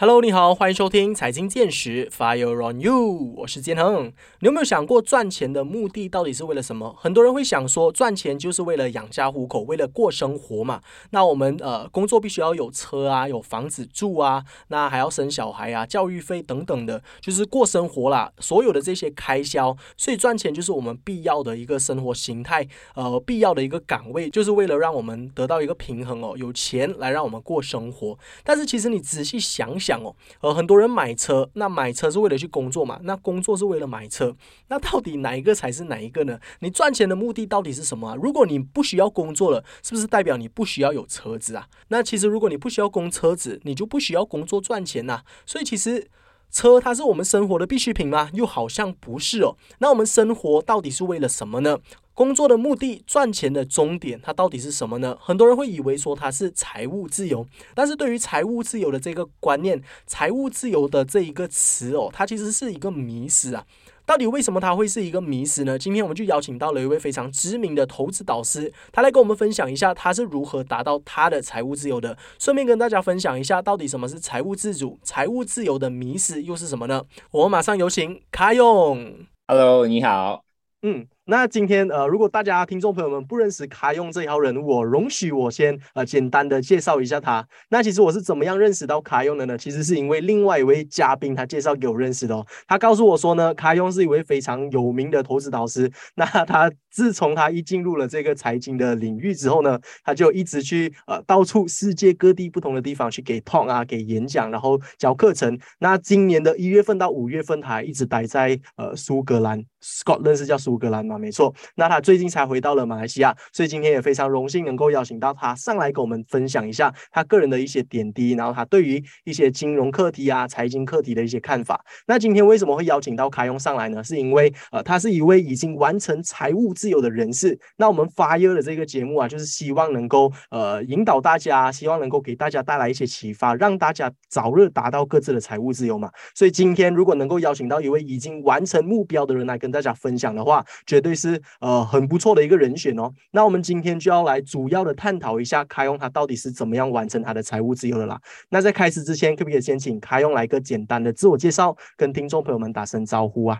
Hello，你好，欢迎收听财经见识，Fire on you，我是建恒。你有没有想过赚钱的目的到底是为了什么？很多人会想说，赚钱就是为了养家糊口，为了过生活嘛。那我们呃工作必须要有车啊，有房子住啊，那还要生小孩啊，教育费等等的，就是过生活啦。所有的这些开销，所以赚钱就是我们必要的一个生活形态，呃，必要的一个岗位，就是为了让我们得到一个平衡哦，有钱来让我们过生活。但是其实你仔细想想。讲哦，呃，很多人买车，那买车是为了去工作嘛？那工作是为了买车，那到底哪一个才是哪一个呢？你赚钱的目的到底是什么啊？如果你不需要工作了，是不是代表你不需要有车子啊？那其实如果你不需要供车子，你就不需要工作赚钱呐。所以其实车它是我们生活的必需品吗？又好像不是哦。那我们生活到底是为了什么呢？工作的目的、赚钱的终点，它到底是什么呢？很多人会以为说它是财务自由，但是对于财务自由的这个观念，财务自由的这一个词哦，它其实是一个迷失啊。到底为什么它会是一个迷思呢？今天我们就邀请到了一位非常知名的投资导师，他来跟我们分享一下他是如何达到他的财务自由的。顺便跟大家分享一下，到底什么是财务自主、财务自由的迷思又是什么呢？我们马上有请卡勇。Hello，你好。嗯。那今天呃，如果大家听众朋友们不认识卡用这一号人物，我容许我先呃简单的介绍一下他。那其实我是怎么样认识到卡用的呢？其实是因为另外一位嘉宾他介绍给我认识的哦。他告诉我说呢，卡用是一位非常有名的投资导师。那他自从他一进入了这个财经的领域之后呢，他就一直去呃到处世界各地不同的地方去给 talk 啊，给演讲，然后教课程。那今年的一月份到五月份，他还一直待在呃苏格兰，Scotland 是叫苏格兰吗？没错，那他最近才回到了马来西亚，所以今天也非常荣幸能够邀请到他上来跟我们分享一下他个人的一些点滴，然后他对于一些金融课题啊、财经课题的一些看法。那今天为什么会邀请到卡用上来呢？是因为呃，他是一位已经完成财务自由的人士。那我们发约的这个节目啊，就是希望能够呃引导大家，希望能够给大家带来一些启发，让大家早日达到各自的财务自由嘛。所以今天如果能够邀请到一位已经完成目标的人来跟跟大家分享的话，绝对。是呃很不错的一个人选哦。那我们今天就要来主要的探讨一下卡用他到底是怎么样完成他的财务自由的啦。那在开始之前，可不可以先请卡用来个简单的自我介绍，跟听众朋友们打声招呼啊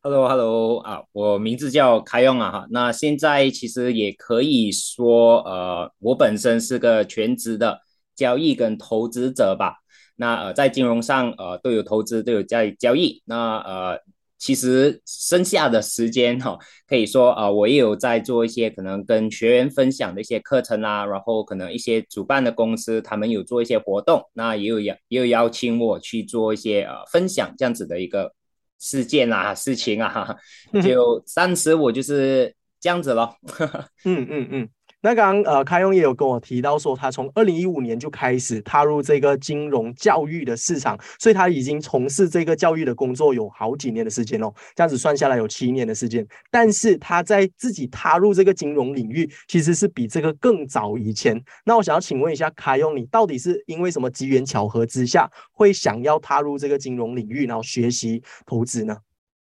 ？Hello，Hello 啊，我名字叫卡用啊哈。那现在其实也可以说，呃，我本身是个全职的交易跟投资者吧。那呃，在金融上呃都有投资，都有在交易。那呃。其实剩下的时间哈，可以说啊，我也有在做一些可能跟学员分享的一些课程啊，然后可能一些主办的公司他们有做一些活动，那也有邀也有邀请我去做一些呃分享这样子的一个事件啊事情啊，就暂时我就是这样子咯。嗯 嗯嗯。那刚刚呃，开用也有跟我提到说，他从二零一五年就开始踏入这个金融教育的市场，所以他已经从事这个教育的工作有好几年的时间哦。这样子算下来有七年的时间，但是他在自己踏入这个金融领域，其实是比这个更早以前。那我想要请问一下，开用，你到底是因为什么机缘巧合之下，会想要踏入这个金融领域，然后学习投资呢？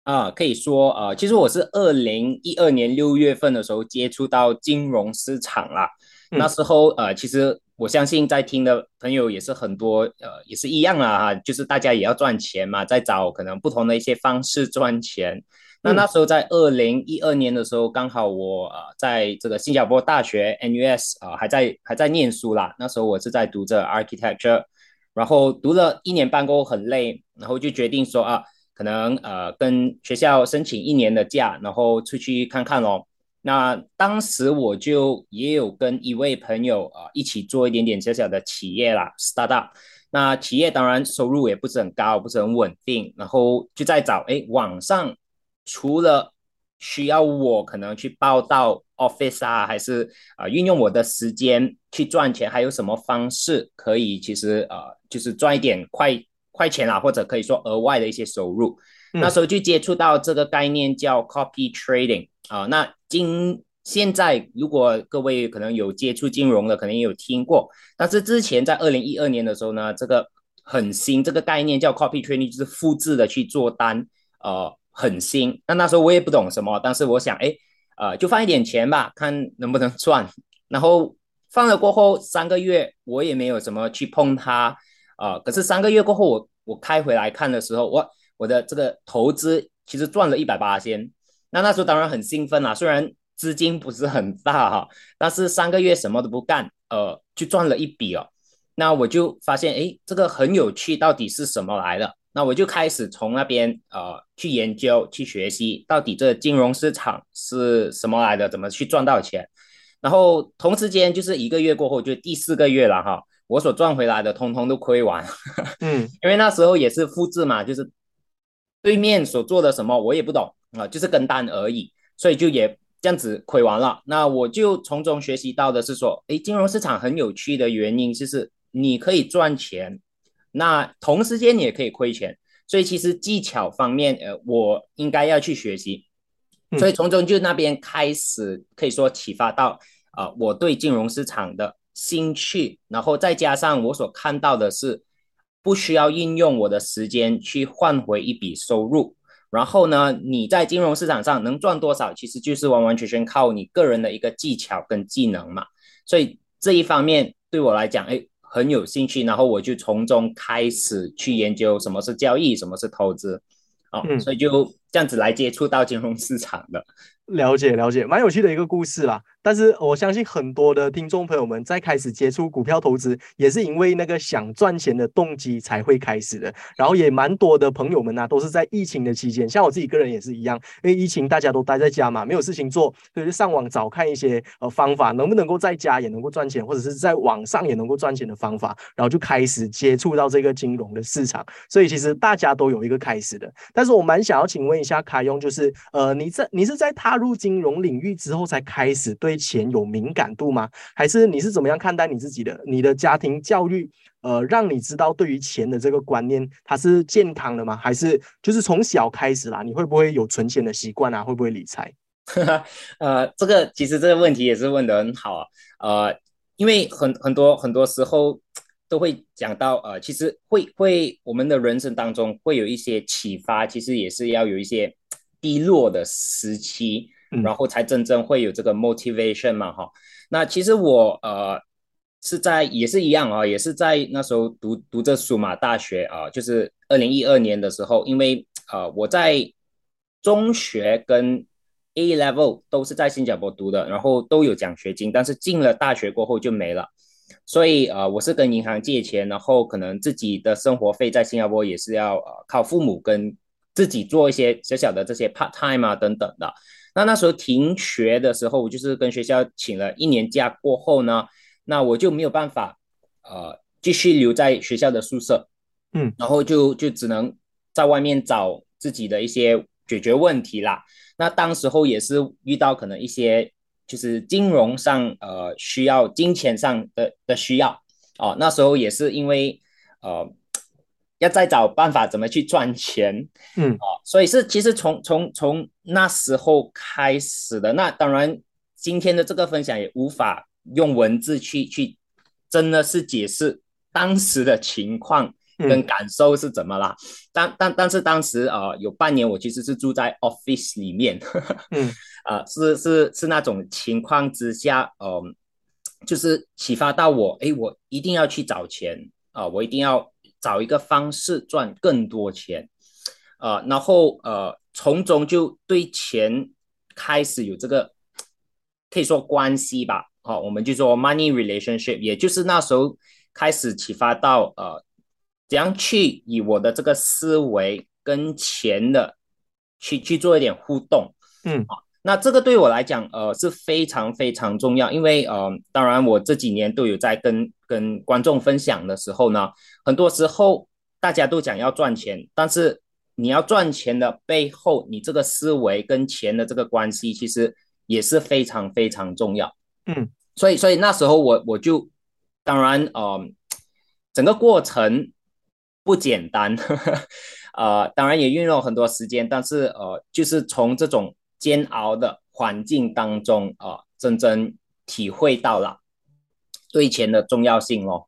啊，可以说啊，其实我是二零一二年六月份的时候接触到金融市场啦。那时候呃，其实我相信在听的朋友也是很多，呃，也是一样啊，哈，就是大家也要赚钱嘛，在找可能不同的一些方式赚钱。那那时候在二零一二年的时候，刚好我呃在这个新加坡大学 NUS 啊还在还在念书啦。那时候我是在读着 architecture，然后读了一年半过后很累，然后就决定说啊。可能呃跟学校申请一年的假，然后出去看看咯。那当时我就也有跟一位朋友啊一起做一点点小小的企业啦，startup。那企业当然收入也不是很高，不是很稳定。然后就在找哎网上除了需要我可能去报到 office 啊，还是啊运用我的时间去赚钱，还有什么方式可以其实呃就是赚一点快。块钱啦，或者可以说额外的一些收入，那时候就接触到这个概念叫 copy trading 啊。那今现在如果各位可能有接触金融的，可能也有听过。但是之前在二零一二年的时候呢，这个很新，这个概念叫 copy trading，就是复制的去做单，呃，很新。那那时候我也不懂什么，但是我想，哎，呃，就放一点钱吧，看能不能赚。然后放了过后三个月，我也没有什么去碰它。啊，可是三个月过后，我我开回来看的时候，我我的这个投资其实赚了一百八千，那那时候当然很兴奋啦，虽然资金不是很大哈，但是三个月什么都不干，呃，就赚了一笔哦。那我就发现，哎，这个很有趣，到底是什么来的？那我就开始从那边呃去研究、去学习，到底这金融市场是什么来的，怎么去赚到钱。然后同时间就是一个月过后，就第四个月了哈，我所赚回来的通通都亏完。嗯，因为那时候也是复制嘛，就是对面所做的什么我也不懂啊，就是跟单而已，所以就也这样子亏完了。那我就从中学习到的是说，诶，金融市场很有趣的原因就是你可以赚钱，那同时间你也可以亏钱，所以其实技巧方面，呃，我应该要去学习。所以从中就那边开始可以说启发到啊，我对金融市场的兴趣，然后再加上我所看到的是，不需要应用我的时间去换回一笔收入，然后呢，你在金融市场上能赚多少，其实就是完完全全靠你个人的一个技巧跟技能嘛。所以这一方面对我来讲，哎，很有兴趣，然后我就从中开始去研究什么是交易，什么是投资，哦，所以就。这样子来接触到金融市场的，了解了解，蛮有趣的一个故事啦。但是我相信很多的听众朋友们在开始接触股票投资，也是因为那个想赚钱的动机才会开始的。然后也蛮多的朋友们呢，都是在疫情的期间，像我自己个人也是一样，因为疫情大家都待在家嘛，没有事情做，所以就上网找看一些呃方法，能不能够在家也能够赚钱，或者是在网上也能够赚钱的方法，然后就开始接触到这个金融的市场。所以其实大家都有一个开始的。但是我蛮想要请问一下卡用，就是呃你在你是在踏入金融领域之后才开始对钱有敏感度吗？还是你是怎么样看待你自己的？你的家庭教育，呃，让你知道对于钱的这个观念，它是健康的吗？还是就是从小开始啦？你会不会有存钱的习惯啊？会不会理财？呃，这个其实这个问题也是问的很好啊。呃，因为很很多很多时候都会讲到，呃，其实会会我们的人生当中会有一些启发，其实也是要有一些低落的时期。然后才真正会有这个 motivation 嘛，哈。那其实我呃是在也是一样啊，也是在那时候读读这数码，大学啊，就是二零一二年的时候，因为呃我在中学跟 A level 都是在新加坡读的，然后都有奖学金，但是进了大学过后就没了，所以呃我是跟银行借钱，然后可能自己的生活费在新加坡也是要呃靠父母跟自己做一些小小的这些 part time 啊等等的。那那时候停学的时候，我就是跟学校请了一年假过后呢，那我就没有办法，呃，继续留在学校的宿舍，嗯，然后就就只能在外面找自己的一些解决问题啦。那当时候也是遇到可能一些就是金融上呃需要金钱上的的需要哦，那时候也是因为呃。要再找办法怎么去赚钱，嗯哦，所以是其实从从从那时候开始的。那当然，今天的这个分享也无法用文字去去，真的是解释当时的情况跟感受是怎么啦。但但但是当时啊，有半年我其实是住在 office 里面，嗯啊，是是是那种情况之下，嗯，就是启发到我，哎，我一定要去找钱啊，我一定要。找一个方式赚更多钱，呃，然后呃，从中就对钱开始有这个 可以说关系吧，好，我们就说 money relationship，也就是那时候开始启发到呃，怎样去以我的这个思维跟钱的去去做一点互动，嗯，好。那这个对我来讲，呃，是非常非常重要，因为呃，当然我这几年都有在跟跟观众分享的时候呢，很多时候大家都讲要赚钱，但是你要赚钱的背后，你这个思维跟钱的这个关系，其实也是非常非常重要。嗯，所以所以那时候我我就当然呃，整个过程不简单，呃，当然也运用了很多时间，但是呃，就是从这种。煎熬的环境当中啊，真正体会到了对钱的重要性哦。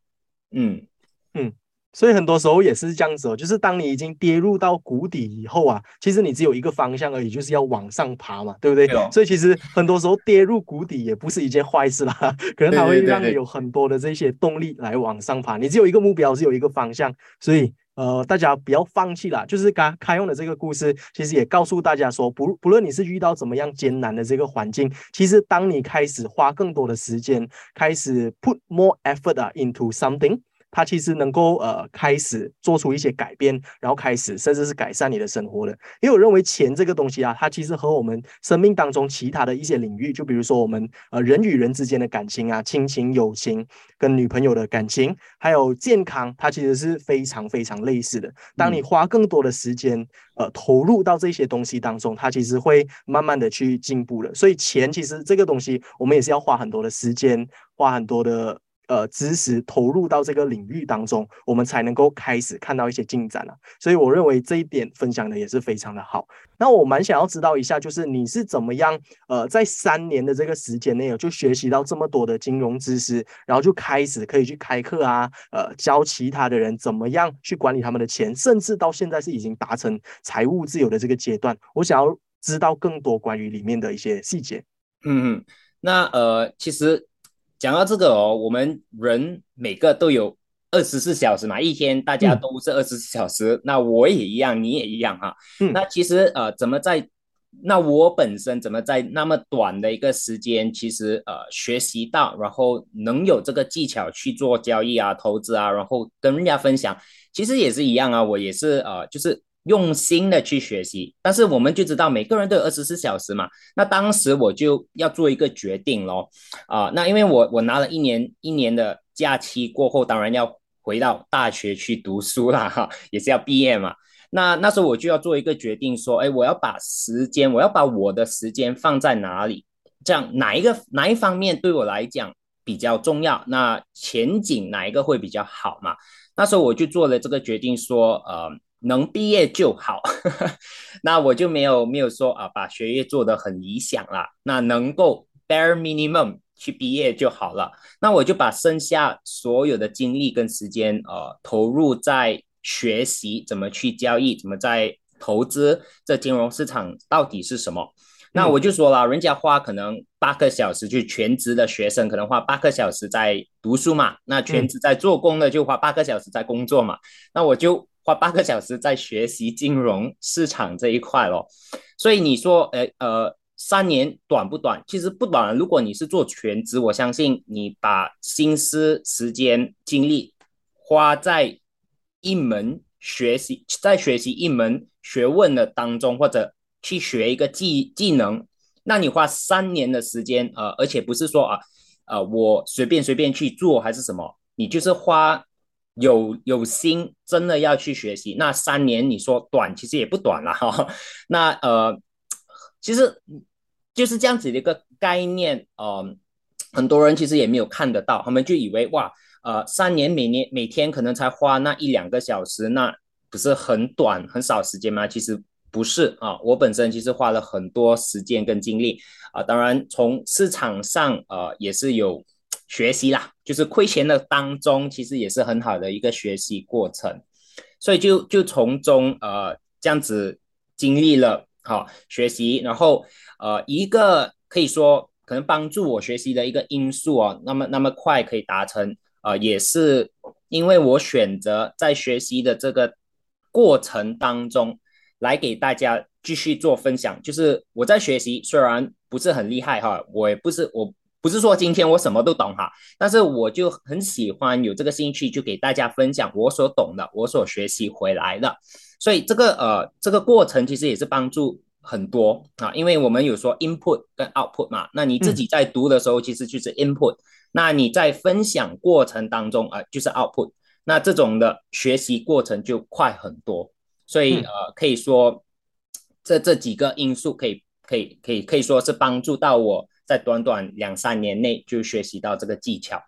嗯嗯，所以很多时候也是这样子哦，就是当你已经跌入到谷底以后啊，其实你只有一个方向而已，就是要往上爬嘛，对不对？所以其实很多时候跌入谷底也不是一件坏事啦，可能它会让你有很多的这些动力来往上爬。你只有一个目标，只有一个方向，所以呃，大家不要放弃啦。就是刚开用的这个故事，其实也告诉大家说，不不论你是遇到怎么样艰难的这个环境，其实当你开始花更多的时间，开始 put more effort 啊 into something。它其实能够呃开始做出一些改变，然后开始甚至是改善你的生活的。因为我认为钱这个东西啊，它其实和我们生命当中其他的一些领域，就比如说我们呃人与人之间的感情啊，亲情、友情，跟女朋友的感情，还有健康，它其实是非常非常类似的。当你花更多的时间呃投入到这些东西当中，它其实会慢慢的去进步的。所以钱其实这个东西，我们也是要花很多的时间，花很多的。呃，知识投入到这个领域当中，我们才能够开始看到一些进展了。所以我认为这一点分享的也是非常的好。那我蛮想要知道一下，就是你是怎么样呃，在三年的这个时间内，就学习到这么多的金融知识，然后就开始可以去开课啊，呃，教其他的人怎么样去管理他们的钱，甚至到现在是已经达成财务自由的这个阶段。我想要知道更多关于里面的一些细节。嗯嗯，那呃，其实。讲到这个哦，我们人每个都有二十四小时嘛，一天大家都是二十四小时，那我也一样，你也一样哈。那其实呃，怎么在那我本身怎么在那么短的一个时间，其实呃学习到，然后能有这个技巧去做交易啊、投资啊，然后跟人家分享，其实也是一样啊，我也是呃就是。用心的去学习，但是我们就知道每个人都有二十四小时嘛。那当时我就要做一个决定咯，啊，那因为我我拿了一年一年的假期过后，当然要回到大学去读书啦，哈，也是要毕业嘛。那那时候我就要做一个决定，说，哎，我要把时间，我要把我的时间放在哪里？这样哪一个哪一方面对我来讲比较重要？那前景哪一个会比较好嘛？那时候我就做了这个决定，说，呃。能毕业就好，那我就没有没有说啊，把学业做得很理想啦。那能够 bare minimum 去毕业就好了。那我就把剩下所有的精力跟时间，呃，投入在学习怎么去交易，怎么在投资这金融市场到底是什么。那我就说了，人家花可能八个小时去全职的学生，可能花八个小时在读书嘛。那全职在做工的就花八个小时在工作嘛。那我就。花八个小时在学习金融市场这一块咯，所以你说，呃呃，三年短不短？其实不短。如果你是做全职，我相信你把心思、时间、精力花在一门学习，在学习一门学问的当中，或者去学一个技技能，那你花三年的时间，呃，而且不是说啊，呃，我随便随便去做还是什么，你就是花。有有心真的要去学习，那三年你说短，其实也不短了哈。那呃，其实就是这样子的一个概念，呃，很多人其实也没有看得到，他们就以为哇，呃，三年每年每天可能才花那一两个小时，那不是很短很少时间吗？其实不是啊，我本身其实花了很多时间跟精力啊，当然从市场上呃也是有。学习啦，就是亏钱的当中，其实也是很好的一个学习过程，所以就就从中呃这样子经历了好学习，然后呃一个可以说可能帮助我学习的一个因素哦，那么那么快可以达成呃也是因为我选择在学习的这个过程当中来给大家继续做分享，就是我在学习虽然不是很厉害哈，我也不是我。不是说今天我什么都懂哈，但是我就很喜欢有这个兴趣，就给大家分享我所懂的，我所学习回来的。所以这个呃这个过程其实也是帮助很多啊，因为我们有说 input 跟 output 嘛，那你自己在读的时候其实就是 input，那你在分享过程当中啊就是 output，那这种的学习过程就快很多。所以呃可以说这这几个因素可以可以可以可以说是帮助到我。在短短两三年内就学习到这个技巧，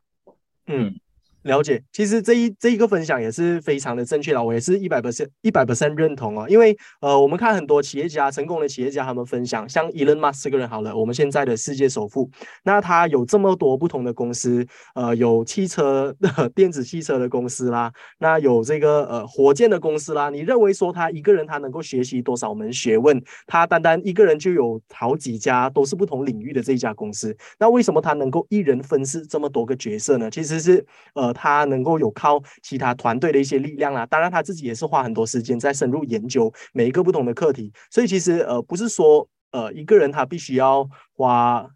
嗯，了解，其实这一这一个分享也是非常的正确的，我也是一百 percent 一百 percent 认同啊。因为呃，我们看很多企业家成功的企业家，他们分享，像 Elon Musk 这个人好了，我们现在的世界首富，那他有这么多不同的公司，呃，有汽车的 电子汽车的公司啦，那有这个呃火箭的公司啦。你认为说他一个人他能够学习多少门学问？他单单一个人就有好几家都是不同领域的这一家公司，那为什么他能够一人分饰这么多个角色呢？其实是呃。他能够有靠其他团队的一些力量啊，当然他自己也是花很多时间在深入研究每一个不同的课题，所以其实呃不是说呃一个人他必须要花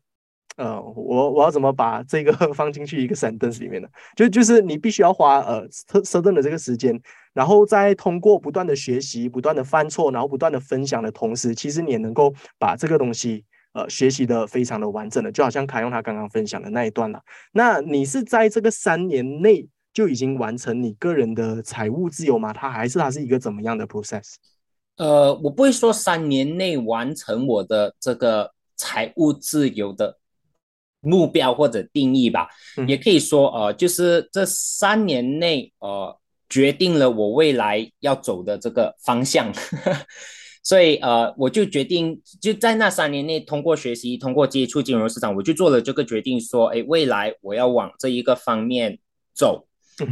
呃我我要怎么把这个 放进去一个 sentence 里面呢？就就是你必须要花呃设设定的这个时间，然后再通过不断的学习、不断的犯错，然后不断的分享的同时，其实你也能够把这个东西。呃，学习的非常的完整的，就好像凯用他刚刚分享的那一段了。那你是在这个三年内就已经完成你个人的财务自由吗？他还是他是一个怎么样的 process？呃，我不会说三年内完成我的这个财务自由的目标或者定义吧，也可以说呃，就是这三年内呃，决定了我未来要走的这个方向。所以，呃，我就决定就在那三年内，通过学习，通过接触金融市场，我就做了这个决定，说，哎，未来我要往这一个方面走。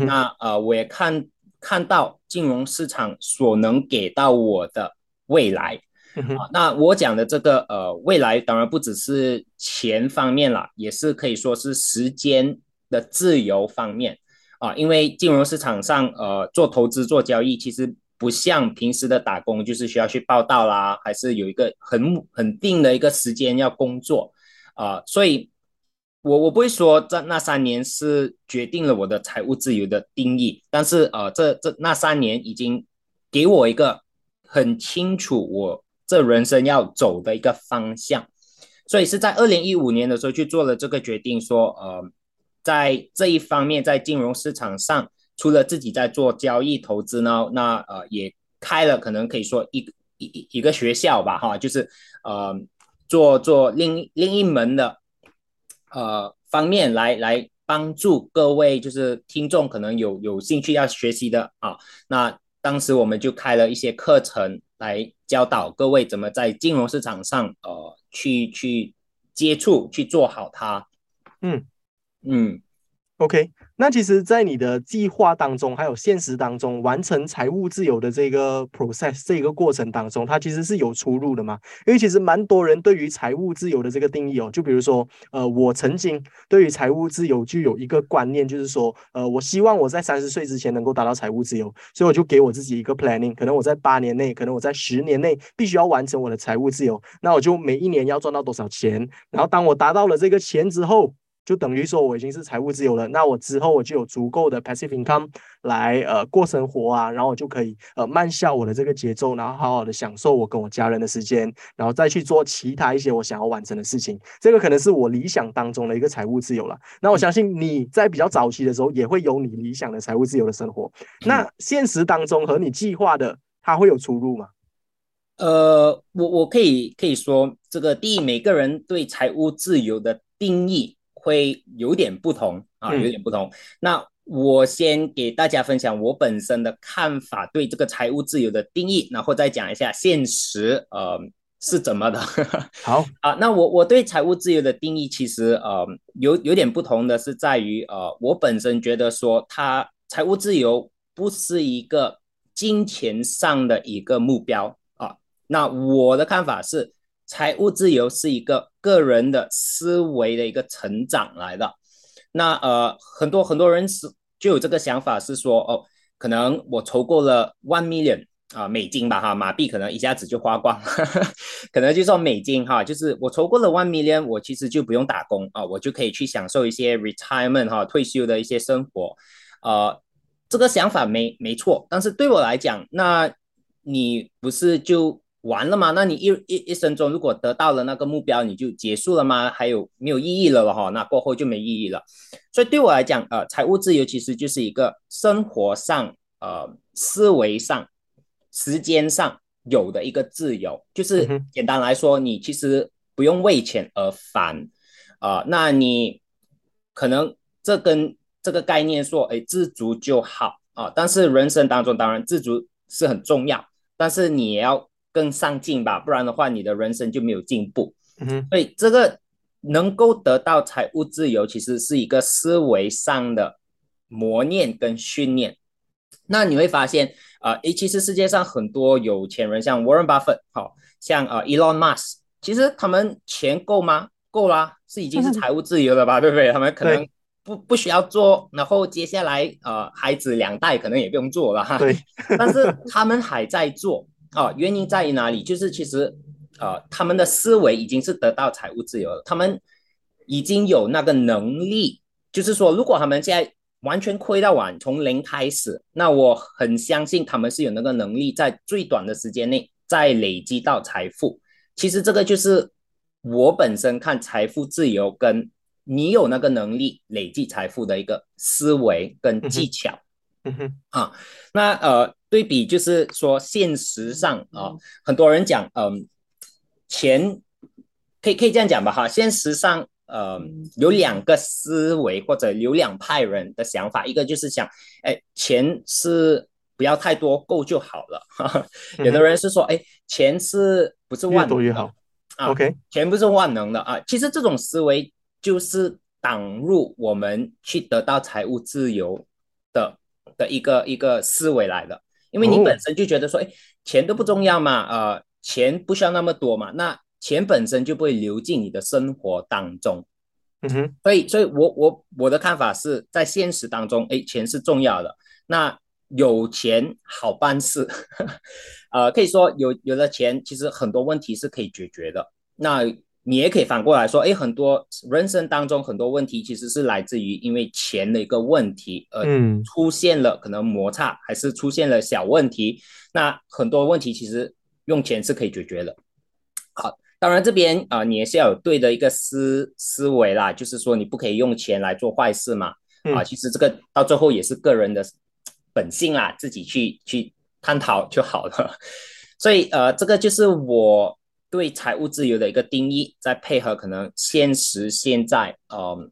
那，呃，我也看看到金融市场所能给到我的未来。啊，那我讲的这个，呃，未来当然不只是钱方面了，也是可以说是时间的自由方面。啊，因为金融市场上，呃，做投资、做交易，其实。不像平时的打工，就是需要去报道啦，还是有一个很很定的一个时间要工作啊，所以，我我不会说在那三年是决定了我的财务自由的定义，但是呃，这这那三年已经给我一个很清楚我这人生要走的一个方向，所以是在二零一五年的时候去做了这个决定，说呃，在这一方面在金融市场上。除了自己在做交易投资呢，那呃也开了可能可以说一一一一个学校吧，哈，就是呃做做另另一门的呃方面来来帮助各位就是听众可能有有兴趣要学习的啊，那当时我们就开了一些课程来教导各位怎么在金融市场上呃去去接触去做好它，嗯。嗯，OK。那其实，在你的计划当中，还有现实当中，完成财务自由的这个 process 这个过程当中，它其实是有出入的嘛？因为其实蛮多人对于财务自由的这个定义哦，就比如说，呃，我曾经对于财务自由就有一个观念，就是说，呃，我希望我在三十岁之前能够达到财务自由，所以我就给我自己一个 planning，可能我在八年内，可能我在十年内必须要完成我的财务自由，那我就每一年要赚到多少钱，然后当我达到了这个钱之后。就等于说我已经是财务自由了，那我之后我就有足够的 passive income 来呃过生活啊，然后我就可以呃慢下我的这个节奏，然后好好的享受我跟我家人的时间，然后再去做其他一些我想要完成的事情。这个可能是我理想当中的一个财务自由了。那我相信你在比较早期的时候也会有你理想的财务自由的生活。那现实当中和你计划的它会有出入吗？呃，我我可以可以说，这个第一，每个人对财务自由的定义。会有点不同啊，有点不同。那我先给大家分享我本身的看法，对这个财务自由的定义，然后再讲一下现实呃是怎么的。好 啊，那我我对财务自由的定义其实呃有有点不同的是在于呃我本身觉得说，它财务自由不是一个金钱上的一个目标啊。那我的看法是。财务自由是一个个人的思维的一个成长来的。那呃，很多很多人是就有这个想法，是说哦，可能我筹够了 one million 啊美金吧哈，马币可能一下子就花光，可能就说美金哈，就是我筹够了 one million，我其实就不用打工啊，我就可以去享受一些 retirement 哈退休的一些生活。呃，这个想法没没错，但是对我来讲，那你不是就？完了吗？那你一一一生中如果得到了那个目标，你就结束了吗？还有没有意义了了哈？那过后就没意义了。所以对我来讲，呃，财务自由其实就是一个生活上、呃，思维上、时间上有的一个自由。就是简单来说，你其实不用为钱而烦啊。那你可能这跟这个概念说，哎，知足就好啊。但是人生当中，当然知足是很重要，但是你也要更上进吧，不然的话，你的人生就没有进步。嗯哼，所以这个能够得到财务自由，其实是一个思维上的磨练跟训练。那你会发现，啊，诶，其实世界上很多有钱人，像 Warren Buffett，好像呃 Elon Musk，其实他们钱够吗？够啦，是已经是 财务自由了吧，对不对？他们可能不不需要做，然后接下来呃，孩子两代可能也不用做了哈。对，但是他们还在做啊，原因在于哪里？就是其实呃，他们的思维已经是得到财务自由了，他们已经有那个能力，就是说，如果他们现在。完全亏到完，从零开始，那我很相信他们是有那个能力，在最短的时间内再累积到财富。其实这个就是我本身看财富自由跟你有那个能力累积财富的一个思维跟技巧。嗯哼，啊，那呃，对比就是说，现实上啊，很多人讲，嗯，钱可以可以这样讲吧，哈，现实上。呃，有两个思维或者有两派人的想法，一个就是想，哎，钱是不要太多，够就好了。有的人是说，哎，钱是不是万多越好啊？OK，钱不是万能的啊。其实这种思维就是挡入我们去得到财务自由的的一个一个思维来的，因为你本身就觉得说，哎，钱都不重要嘛，呃，钱不需要那么多嘛，那。钱本身就不会流进你的生活当中，嗯哼，所以，所以我我我的看法是在现实当中，哎，钱是重要的。那有钱好办事，呃，可以说有有了钱，其实很多问题是可以解决的。那你也可以反过来说，哎，很多人生当中很多问题其实是来自于因为钱的一个问题，而出现了可能摩擦，还是出现了小问题。那很多问题其实用钱是可以解决的。好。当然，这边啊，你也是要有对的一个思思维啦，就是说你不可以用钱来做坏事嘛。啊，其实这个到最后也是个人的本性啦，自己去去探讨就好了。所以呃，这个就是我对财务自由的一个定义，再配合可能现实现在嗯，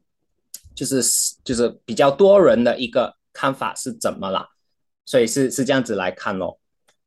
就是就是比较多人的一个看法是怎么啦？所以是是这样子来看咯。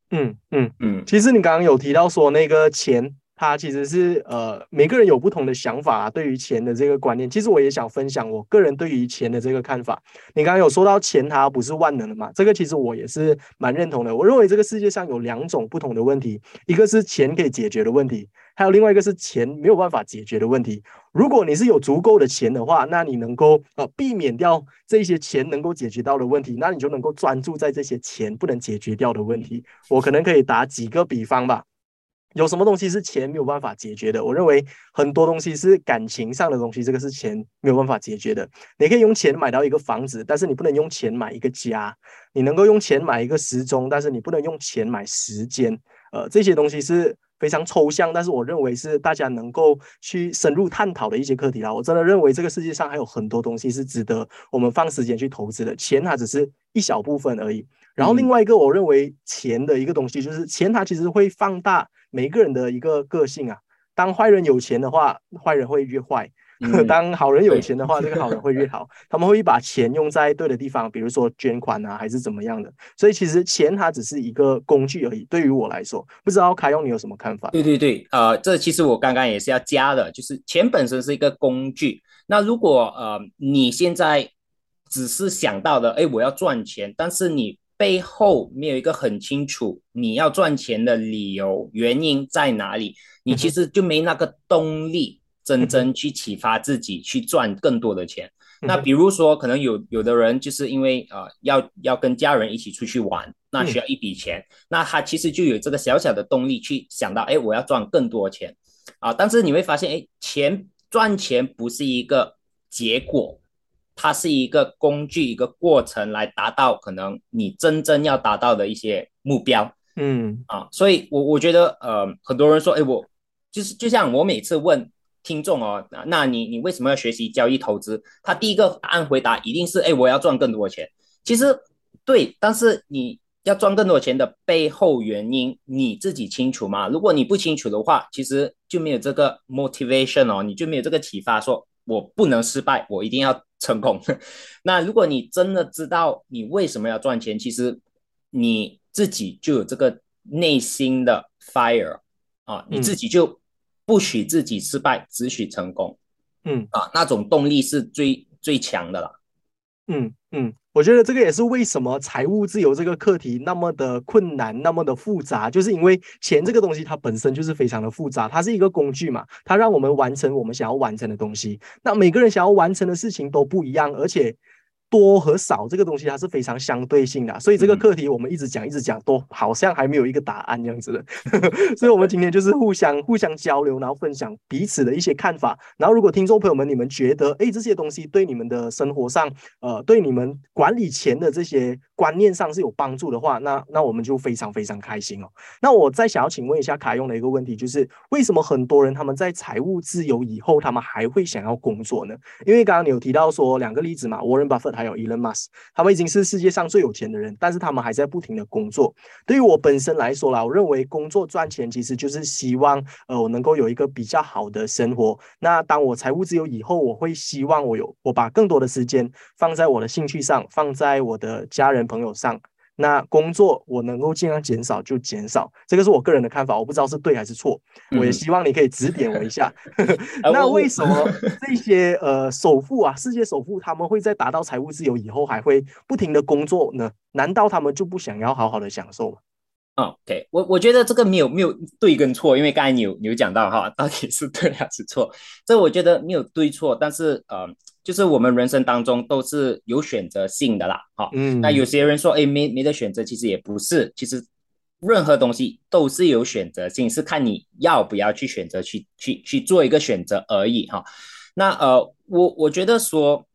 嗯嗯嗯，其实你刚刚有提到说那个钱。他其实是呃，每个人有不同的想法，对于钱的这个观念。其实我也想分享我个人对于钱的这个看法。你刚刚有说到钱它不是万能的嘛？这个其实我也是蛮认同的。我认为这个世界上有两种不同的问题，一个是钱可以解决的问题，还有另外一个是钱没有办法解决的问题。如果你是有足够的钱的话，那你能够呃避免掉这些钱能够解决到的问题，那你就能够专注在这些钱不能解决掉的问题。我可能可以打几个比方吧。有什么东西是钱没有办法解决的？我认为很多东西是感情上的东西，这个是钱没有办法解决的。你可以用钱买到一个房子，但是你不能用钱买一个家。你能够用钱买一个时钟，但是你不能用钱买时间。呃，这些东西是非常抽象，但是我认为是大家能够去深入探讨的一些课题啦。我真的认为这个世界上还有很多东西是值得我们放时间去投资的。钱它只是一小部分而已。然后另外一个，我认为钱的一个东西就是钱，它其实会放大。每个人的一个个性啊，当坏人有钱的话，坏人会越坏；当好人有钱的话，这个好人会越好。他们会把钱用在对的地方，比如说捐款啊，还是怎么样的。所以其实钱它只是一个工具而已。对于我来说，不知道凯用你有什么看法？对对对，呃，这其实我刚刚也是要加的，就是钱本身是一个工具。那如果呃你现在只是想到的，哎，我要赚钱，但是你。背后没有一个很清楚你要赚钱的理由原因在哪里，你其实就没那个动力真正去启发自己去赚更多的钱。那比如说，可能有有的人就是因为呃要要跟家人一起出去玩，那需要一笔钱，那他其实就有这个小小的动力去想到，哎，我要赚更多钱啊。但是你会发现，哎，钱赚钱不是一个结果。它是一个工具，一个过程来达到可能你真正要达到的一些目标。嗯啊，所以我我觉得呃，很多人说，哎，我就是就像我每次问听众哦，那你你为什么要学习交易投资？他第一个答案回答一定是，哎，我要赚更多钱。其实对，但是你要赚更多钱的背后原因你自己清楚吗？如果你不清楚的话，其实就没有这个 motivation 哦，你就没有这个启发说。我不能失败，我一定要成功。那如果你真的知道你为什么要赚钱，其实你自己就有这个内心的 fire 啊，你自己就不许自己失败，只许成功。嗯啊，那种动力是最最强的了。嗯嗯，我觉得这个也是为什么财务自由这个课题那么的困难，那么的复杂，就是因为钱这个东西它本身就是非常的复杂，它是一个工具嘛，它让我们完成我们想要完成的东西。那每个人想要完成的事情都不一样，而且。多和少这个东西它是非常相对性的，所以这个课题我们一直讲一直讲，都好像还没有一个答案这样子的。所以，我们今天就是互相互相交流，然后分享彼此的一些看法。然后，如果听众朋友们你们觉得，哎，这些东西对你们的生活上，呃，对你们管理钱的这些观念上是有帮助的话，那那我们就非常非常开心哦。那我再想要请问一下卡用的一个问题，就是为什么很多人他们在财务自由以后，他们还会想要工作呢？因为刚刚你有提到说两个例子嘛，Warren Buffett 还有 Elon Musk，他们已经是世界上最有钱的人，但是他们还在不停的工作。对于我本身来说啦，我认为工作赚钱其实就是希望，呃，我能够有一个比较好的生活。那当我财务自由以后，我会希望我有我把更多的时间放在我的兴趣上，放在我的家人朋友上。那工作我能够尽量减少就减少，这个是我个人的看法，我不知道是对还是错，我也希望你可以指点我一下。那为什么这些呃首富啊，世界首富他们会在达到财务自由以后还会不停的工作呢？难道他们就不想要好好的享受吗？o k 我我觉得这个没有没有对跟错，因为刚才你有你有讲到哈，到底是对还是错？这我觉得没有对错，但是呃。就是我们人生当中都是有选择性的啦，哈，嗯，那有些人说，哎，没没得选择，其实也不是，其实任何东西都是有选择性，是看你要不要去选择，去去去做一个选择而已，哈。那呃，我我觉得说，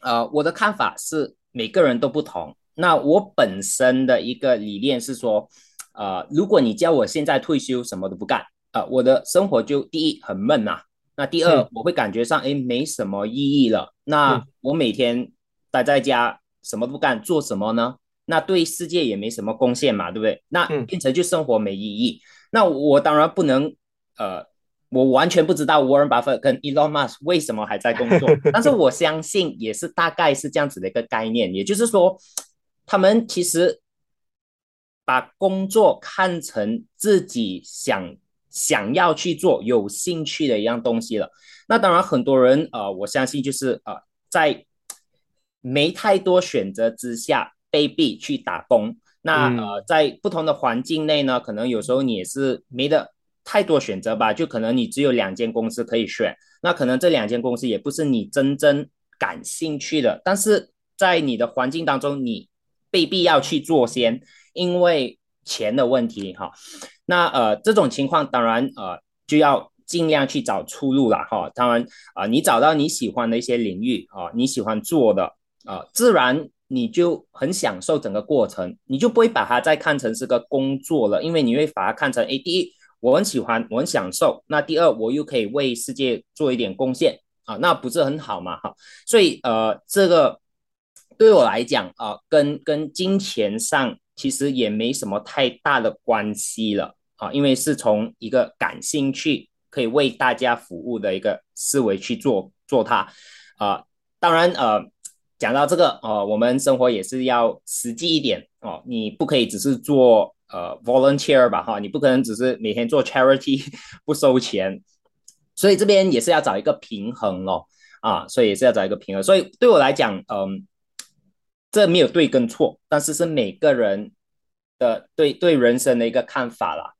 呃，我的看法是每个人都不同。那我本身的一个理念是说，呃，如果你叫我现在退休什么都不干，啊，我的生活就第一很闷呐。那第二，我会感觉上，哎，没什么意义了。那我每天待在家，什么都不干，做什么呢？那对世界也没什么贡献嘛，对不对？那变成就生活没意义。那我当然不能，呃，我完全不知道 Warren Buffett 跟 Elon Musk 为什么还在工作，但是我相信也是大概是这样子的一个概念，也就是说，他们其实把工作看成自己想。想要去做有兴趣的一样东西了，那当然很多人呃，我相信就是呃，在没太多选择之下被逼去打工。那呃，在不同的环境内呢，可能有时候你也是没得太多选择吧，就可能你只有两间公司可以选，那可能这两间公司也不是你真正感兴趣的，但是在你的环境当中，你被必要去做先，因为钱的问题哈。那呃，这种情况当然呃，就要尽量去找出路了哈。当然啊，你找到你喜欢的一些领域啊，你喜欢做的啊，自然你就很享受整个过程，你就不会把它再看成是个工作了，因为你会把它看成，哎，第一我很喜欢，我很享受，那第二我又可以为世界做一点贡献啊，那不是很好嘛哈。所以呃，这个对我来讲啊，跟跟金钱上其实也没什么太大的关系了。啊，因为是从一个感兴趣、可以为大家服务的一个思维去做做它，啊，当然呃，讲到这个呃，我们生活也是要实际一点哦，你不可以只是做呃 volunteer 吧哈，你不可能只是每天做 charity 不收钱，所以这边也是要找一个平衡咯，啊，所以也是要找一个平衡，所以对我来讲，嗯，这没有对跟错，但是是每个人的对对人生的一个看法啦。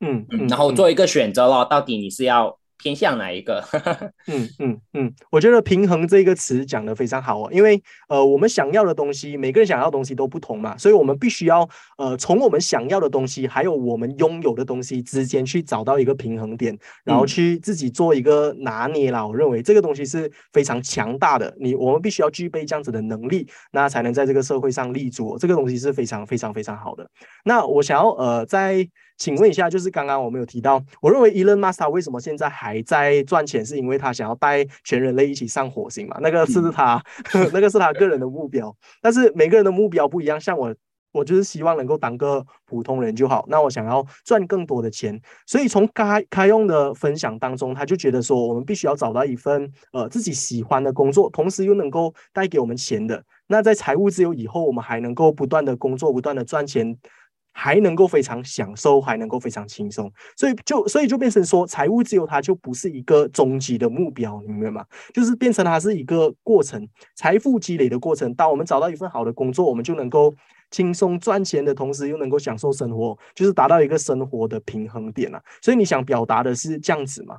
嗯，然后做一个选择咯，到底你是要偏向哪一个？嗯嗯嗯，我觉得平衡这个词讲的非常好哦，因为呃，我们想要的东西，每个人想要的东西都不同嘛，所以我们必须要呃，从我们想要的东西，还有我们拥有的东西之间去找到一个平衡点，然后去自己做一个拿捏啦。我认为这个东西是非常强大的，你我们必须要具备这样子的能力，那才能在这个社会上立足。这个东西是非常非常非常好的。那我想要呃，在请问一下，就是刚刚我们有提到，我认为 Elon Musk 为什么现在还在赚钱，是因为他想要带全人类一起上火星嘛？那个是他，那个是他个人的目标。但是每个人的目标不一样，像我我就是希望能够当个普通人就好。那我想要赚更多的钱，所以从开开用的分享当中，他就觉得说，我们必须要找到一份呃自己喜欢的工作，同时又能够带给我们钱的。那在财务自由以后，我们还能够不断的工作，不断的赚钱。还能够非常享受，还能够非常轻松，所以就所以就变成说，财务自由它就不是一个终极的目标，你明白吗？就是变成它是一个过程，财富积累的过程。当我们找到一份好的工作，我们就能够轻松赚钱的同时，又能够享受生活，就是达到一个生活的平衡点啊。所以你想表达的是这样子吗？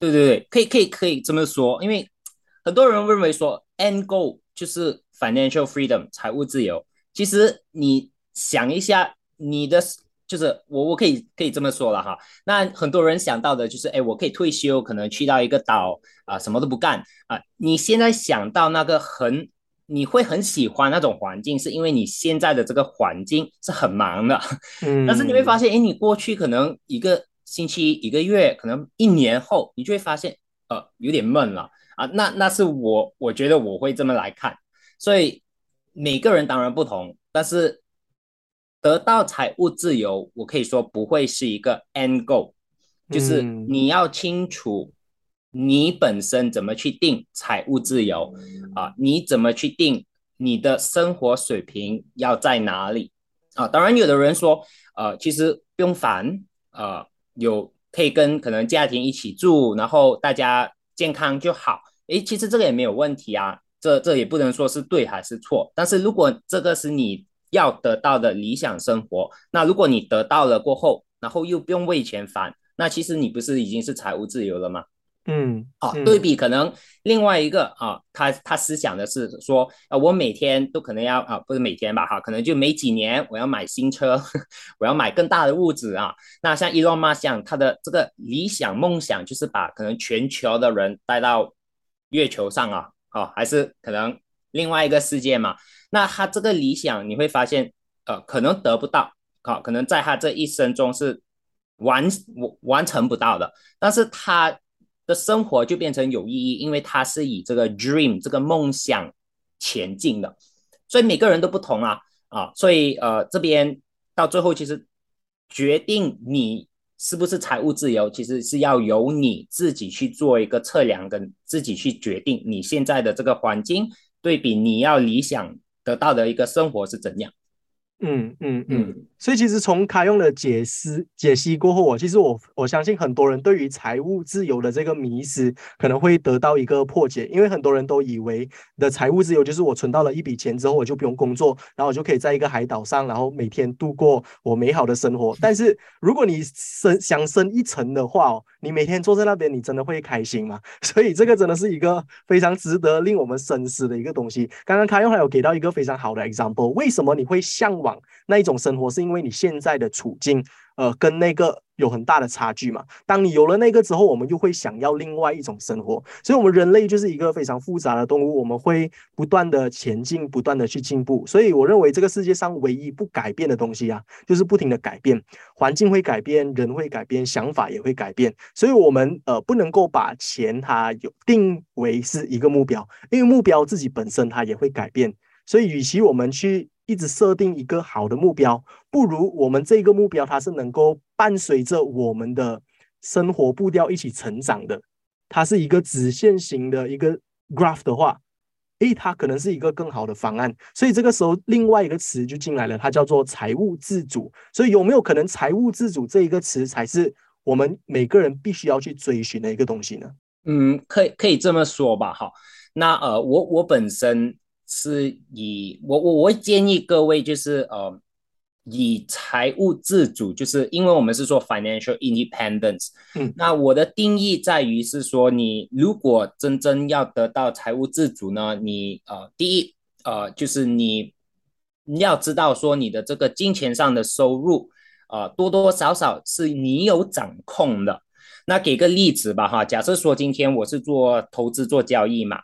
对对对，可以可以可以这么说，因为很多人认为说，end goal 就是 financial freedom 财务自由。其实你想一下。你的就是我，我可以可以这么说了哈。那很多人想到的就是，哎，我可以退休，可能去到一个岛啊，什么都不干啊。你现在想到那个很，你会很喜欢那种环境，是因为你现在的这个环境是很忙的。嗯。但是你会发现，哎，你过去可能一个星期、一个月，可能一年后，你就会发现，呃，有点闷了啊。那那是我，我觉得我会这么来看。所以每个人当然不同，但是。得到财务自由，我可以说不会是一个 end goal，就是你要清楚你本身怎么去定财务自由啊，你怎么去定你的生活水平要在哪里啊？当然，有的人说，呃，其实不用烦，呃，有可以跟可能家庭一起住，然后大家健康就好。诶，其实这个也没有问题啊，这这也不能说是对还是错。但是如果这个是你。要得到的理想生活，那如果你得到了过后，然后又不用为钱烦，那其实你不是已经是财务自由了吗？嗯，好，对比可能另外一个啊，他他思想的是说啊，我每天都可能要啊，不是每天吧，哈，可能就没几年我要买新车，我要买更大的屋子啊。那像伊隆马想他的这个理想梦想就是把可能全球的人带到月球上啊，哦，还是可能另外一个世界嘛。那他这个理想，你会发现，呃，可能得不到，好，可能在他这一生中是完完完成不到的。但是他的生活就变成有意义，因为他是以这个 dream 这个梦想前进的。所以每个人都不同啊，啊，所以呃，这边到最后其实决定你是不是财务自由，其实是要由你自己去做一个测量，跟自己去决定你现在的这个环境对比你要理想。得到的一个生活是怎样？嗯嗯嗯，所以其实从卡用的解释解析过后，我其实我我相信很多人对于财务自由的这个迷思可能会得到一个破解，因为很多人都以为的财务自由就是我存到了一笔钱之后，我就不用工作，然后我就可以在一个海岛上，然后每天度过我美好的生活。但是如果你深想深一层的话哦，你每天坐在那边，你真的会开心吗？所以这个真的是一个非常值得令我们深思的一个东西。刚刚卡用还有给到一个非常好的 example，为什么你会向往？那一种生活是因为为你现在的处境，呃，跟那个有很大的差距嘛。当你有了那个之后，我们又会想要另外一种生活。所以，我们人类就是一个非常复杂的动物，我们会不断的前进，不断的去进步。所以，我认为这个世界上唯一不改变的东西啊，就是不停的改变。环境会改变，人会改变，想法也会改变。所以，我们呃不能够把钱它有定为是一个目标，因为目标自己本身它也会改变。所以，与其我们去一直设定一个好的目标，不如我们这个目标它是能够伴随着我们的生活步调一起成长的。它是一个直线型的一个 graph 的话，诶，它可能是一个更好的方案。所以这个时候，另外一个词就进来了，它叫做财务自主。所以有没有可能财务自主这一个词才是我们每个人必须要去追寻的一个东西呢？嗯，可以可以这么说吧。好，那呃，我我本身。是以我我我会建议各位就是呃以财务自主，就是因为我们是说 financial independence，嗯，那我的定义在于是说你如果真正要得到财务自主呢，你呃第一呃就是你你要知道说你的这个金钱上的收入啊多多少少是你有掌控的。那给个例子吧哈，假设说今天我是做投资做交易嘛。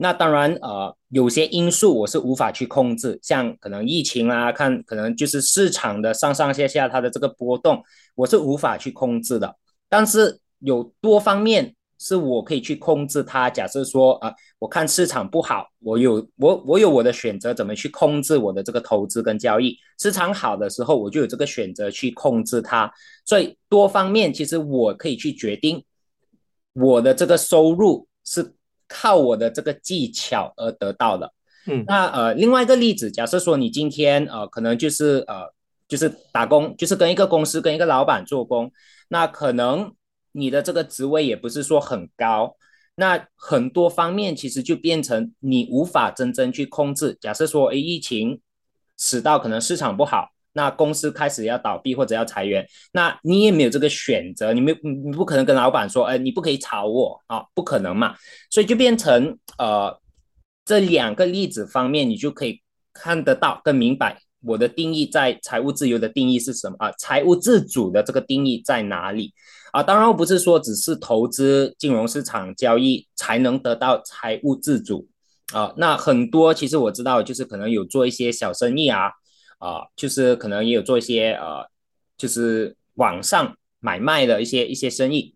那当然，呃，有些因素我是无法去控制，像可能疫情啊，看可能就是市场的上上下下它的这个波动，我是无法去控制的。但是有多方面是我可以去控制它。假设说啊，我看市场不好，我有我我有我的选择，怎么去控制我的这个投资跟交易？市场好的时候，我就有这个选择去控制它。所以多方面，其实我可以去决定我的这个收入是靠我的这个技巧而得到的。嗯，那呃，另外一个例子，假设说你今天呃，可能就是呃，就是打工，就是跟一个公司跟一个老板做工，那可能你的这个职位也不是说很高，那很多方面其实就变成你无法真正去控制。假设说，哎，疫情使到可能市场不好，那公司开始要倒闭或者要裁员，那你也没有这个选择，你没你不可能跟老板说，哎，你不可以炒我啊，不可能嘛，所以就变成呃。这两个例子方面，你就可以看得到、更明白我的定义在财务自由的定义是什么啊？财务自主的这个定义在哪里啊？当然不是说只是投资金融市场交易才能得到财务自主啊。那很多其实我知道，就是可能有做一些小生意啊，啊，就是可能也有做一些呃，就是网上买卖的一些一些生意，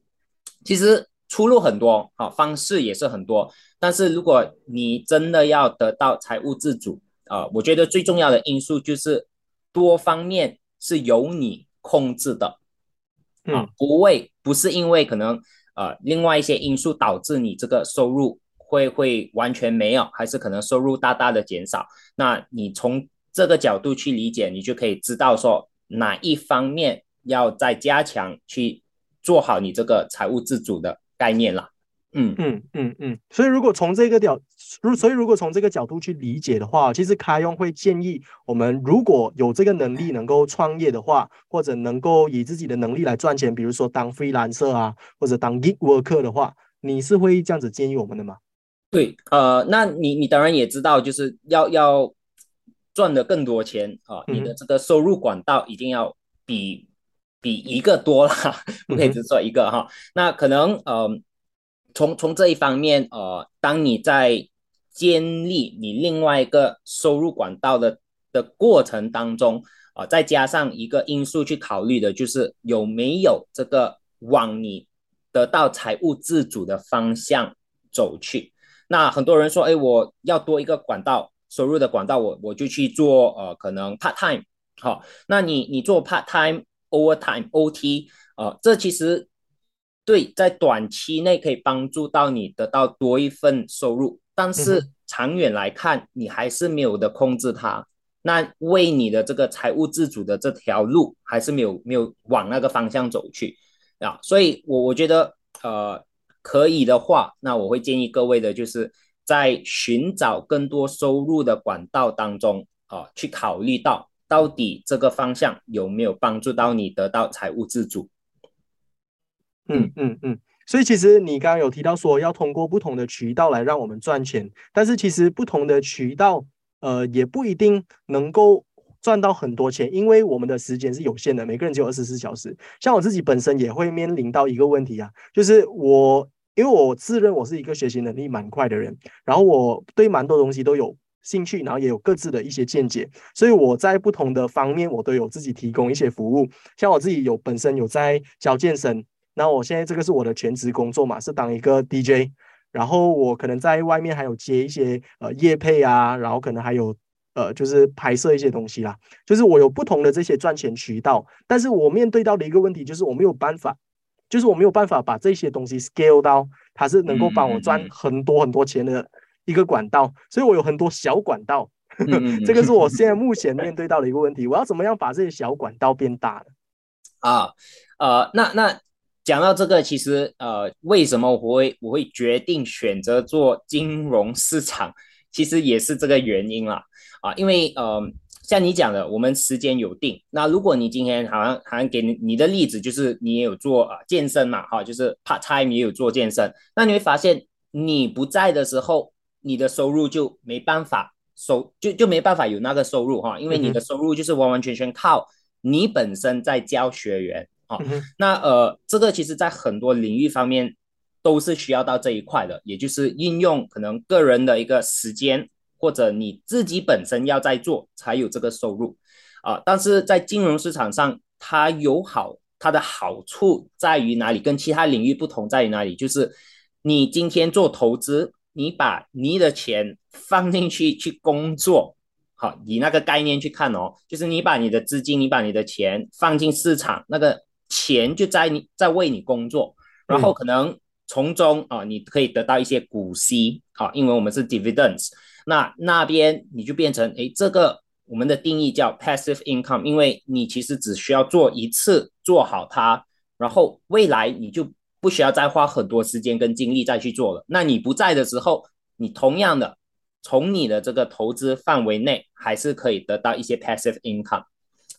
其实出路很多啊，方式也是很多。但是如果你真的要得到财务自主啊，我觉得最重要的因素就是多方面是由你控制的啊，不会不是因为可能呃另外一些因素导致你这个收入会会完全没有，还是可能收入大大的减少。那你从这个角度去理解，你就可以知道说哪一方面要再加强去做好你这个财务自主的概念了。嗯嗯嗯嗯，所以如果从这个角，如所以如果从这个角度去理解的话，其实开用会建议我们，如果有这个能力能够创业的话，或者能够以自己的能力来赚钱，比如说当 freelancer 啊，或者当 gig worker 的话，你是会这样子建议我们的吗？对，呃，那你你当然也知道，就是要要赚的更多钱啊，你的这个收入管道一定要比比一个多啦，不可以只做一个哈。那可能呃。从从这一方面，呃，当你在建立你另外一个收入管道的的过程当中，啊，再加上一个因素去考虑的，就是有没有这个往你得到财务自主的方向走去。那很多人说，哎，我要多一个管道收入的管道，我我就去做，呃，可能 part time，好，那你你做 part time overtime OT，呃，这其实。对，在短期内可以帮助到你得到多一份收入，但是长远来看，你还是没有的控制它。那为你的这个财务自主的这条路，还是没有没有往那个方向走去啊。所以，我我觉得，呃，可以的话，那我会建议各位的，就是在寻找更多收入的管道当中啊，去考虑到到底这个方向有没有帮助到你得到财务自主。嗯嗯嗯，所以其实你刚刚有提到说要通过不同的渠道来让我们赚钱，但是其实不同的渠道，呃，也不一定能够赚到很多钱，因为我们的时间是有限的，每个人只有二十四小时。像我自己本身也会面临到一个问题啊，就是我因为我自认我是一个学习能力蛮快的人，然后我对蛮多东西都有兴趣，然后也有各自的一些见解，所以我在不同的方面我都有自己提供一些服务，像我自己有本身有在教健身。那我现在这个是我的全职工作嘛，是当一个 DJ，然后我可能在外面还有接一些呃业配啊，然后可能还有呃就是拍摄一些东西啦，就是我有不同的这些赚钱渠道，但是我面对到的一个问题就是我没有办法，就是我没有办法把这些东西 scale 到它是能够帮我赚很多很多钱的一个管道，所以我有很多小管道，这个是我现在目前面对到的一个问题，我要怎么样把这些小管道变大呢？啊，呃，那那。讲到这个，其实呃，为什么我会我会决定选择做金融市场，其实也是这个原因啦啊，因为呃，像你讲的，我们时间有定。那如果你今天好像好像给你你的例子，就是你也有做啊健身嘛，哈，就是 part time 也有做健身，那你会发现你不在的时候，你的收入就没办法收，就就没办法有那个收入哈，因为你的收入就是完完全全靠你本身在教学员。那呃，这个其实在很多领域方面都是需要到这一块的，也就是应用可能个人的一个时间，或者你自己本身要在做才有这个收入啊。但是在金融市场上，它有好，它的好处在于哪里？跟其他领域不同在于哪里？就是你今天做投资，你把你的钱放进去去工作，好，以那个概念去看哦，就是你把你的资金，你把你的钱放进市场，那个钱就在你在为你工作，然后可能从中啊，你可以得到一些股息啊，因为我们是 dividends，那那边你就变成诶，这个我们的定义叫 passive income，因为你其实只需要做一次做好它，然后未来你就。不需要再花很多时间跟精力再去做了。那你不在的时候，你同样的从你的这个投资范围内，还是可以得到一些 passive income。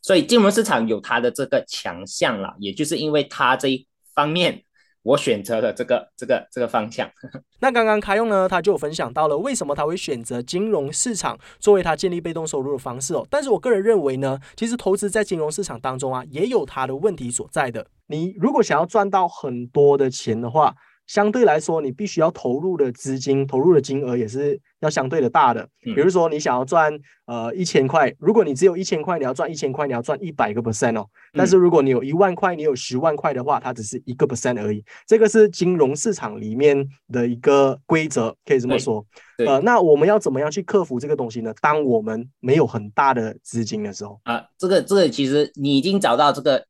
所以金融市场有它的这个强项了，也就是因为它这一方面。我选择的这个这个这个方向。那刚刚开用呢，他就有分享到了为什么他会选择金融市场作为他建立被动收入的方式哦。但是我个人认为呢，其实投资在金融市场当中啊，也有它的问题所在的。你如果想要赚到很多的钱的话，相对来说，你必须要投入的资金、投入的金额也是要相对的大的。比如说，你想要赚呃一千块，如果你只有一千块，你要赚一千块，你要赚一百个 percent 哦。但是如果你有一万块，你有十万块的话，它只是一个 percent 而已。这个是金融市场里面的一个规则，可以这么说。呃，那我们要怎么样去克服这个东西呢？当我们没有很大的资金的时候啊，这个这个其实你已经找到这个。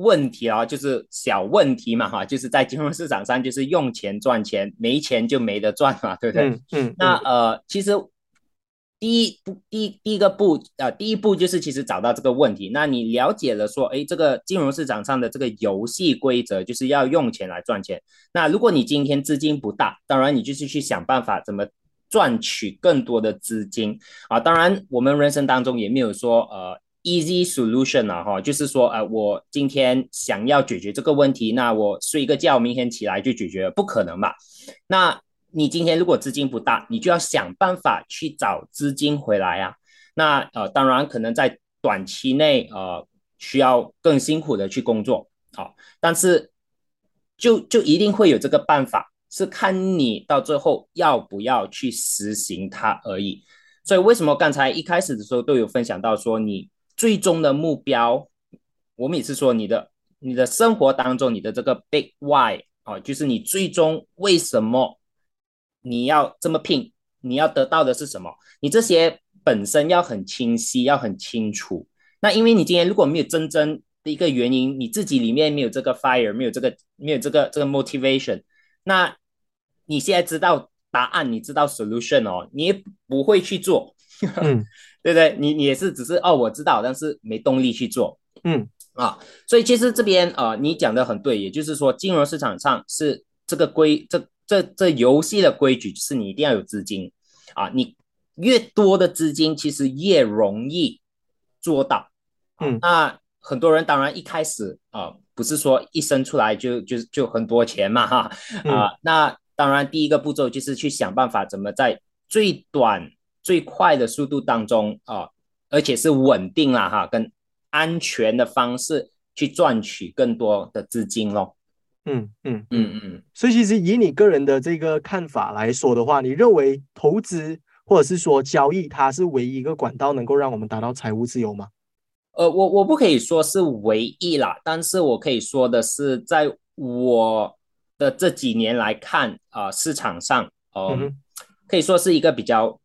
问题啊，就是小问题嘛，哈，就是在金融市场上，就是用钱赚钱，没钱就没得赚嘛，对不对？嗯嗯。那呃，其实第一步，第第一个步，呃，第一步就是其实找到这个问题。那你了解了说，哎，这个金融市场上的这个游戏规则就是要用钱来赚钱。那如果你今天资金不大，当然你就是去想办法怎么赚取更多的资金啊。当然，我们人生当中也没有说呃。Easy solution 啊，哈，就是说，呃，我今天想要解决这个问题，那我睡一个觉，明天起来就解决，不可能吧？那你今天如果资金不大，你就要想办法去找资金回来啊。那呃，当然可能在短期内，呃，需要更辛苦的去工作，好，但是就就一定会有这个办法，是看你到最后要不要去实行它而已。所以为什么刚才一开始的时候都有分享到说你。最终的目标，我们也是说你的你的生活当中，你的这个 big why 啊，就是你最终为什么你要这么拼，你要得到的是什么？你这些本身要很清晰，要很清楚。那因为你今天如果没有真正的一个原因，你自己里面没有这个 fire，没有这个没有这个这个 motivation，那你现在知道答案，你知道 solution 哦，你也不会去做。嗯。对不对？你你也是只是哦，我知道，但是没动力去做。嗯啊，所以其实这边呃，你讲的很对，也就是说，金融市场上是这个规，这这这游戏的规矩就是你一定要有资金啊，你越多的资金，其实越容易做到。嗯，那很多人当然一开始啊，不是说一生出来就就就很多钱嘛哈啊，那当然第一个步骤就是去想办法怎么在最短。最快的速度当中啊，而且是稳定了哈，跟安全的方式去赚取更多的资金咯。嗯嗯嗯嗯。所以其实以你个人的这个看法来说的话，你认为投资或者是说交易，它是唯一一个管道能够让我们达到财务自由吗？呃，我我不可以说是唯一啦，但是我可以说的是，在我的这几年来看啊，市场上嗯，可以说是一个比较。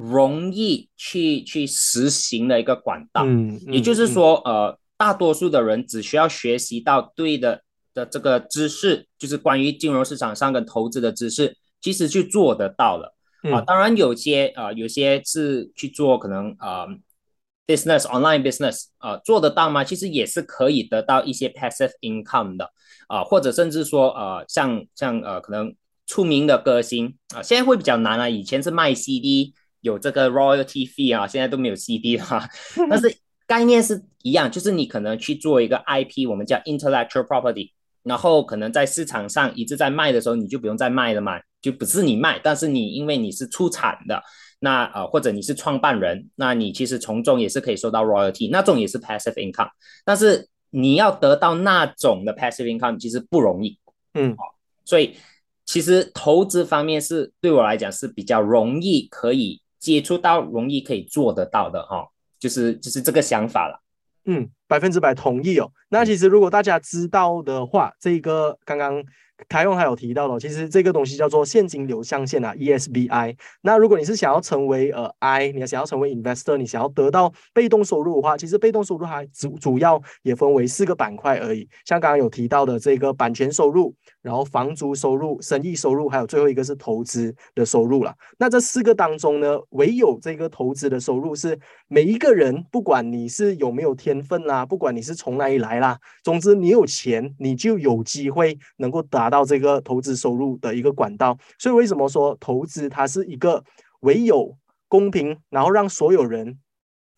容易去去实行的一个管道，嗯，也就是说，呃，大多数的人只需要学习到对的的这个知识，就是关于金融市场上跟投资的知识，其实去做得到了啊。当然，有些啊，有些是去做可能啊，business online business 啊，做得到吗？其实也是可以得到一些 passive income 的啊，或者甚至说呃，像像呃，可能出名的歌星啊，现在会比较难啊，以前是卖 CD。有这个 royalty fee 啊，现在都没有 CD 了，但是概念是一样，就是你可能去做一个 IP，我们叫 intellectual property，然后可能在市场上一直在卖的时候，你就不用再卖了嘛，就不是你卖，但是你因为你是出产的，那呃或者你是创办人，那你其实从中也是可以收到 royalty，那种也是 passive income，但是你要得到那种的 passive income 其实不容易，嗯，所以其实投资方面是对我来讲是比较容易可以。接触到容易可以做得到的哈，就是就是这个想法了。嗯百分之百同意哦。那其实如果大家知道的话，这个刚刚。凯用还有提到了，其实这个东西叫做现金流象限啊，ESBI。那如果你是想要成为呃 I，你要想要成为 investor，你想要得到被动收入的话，其实被动收入还主主要也分为四个板块而已。像刚刚有提到的这个版权收入，然后房租收入、生意收入，还有最后一个是投资的收入了。那这四个当中呢，唯有这个投资的收入是每一个人，不管你是有没有天分啦，不管你是从哪里来啦，总之你有钱，你就有机会能够达。到这个投资收入的一个管道，所以为什么说投资它是一个唯有公平，然后让所有人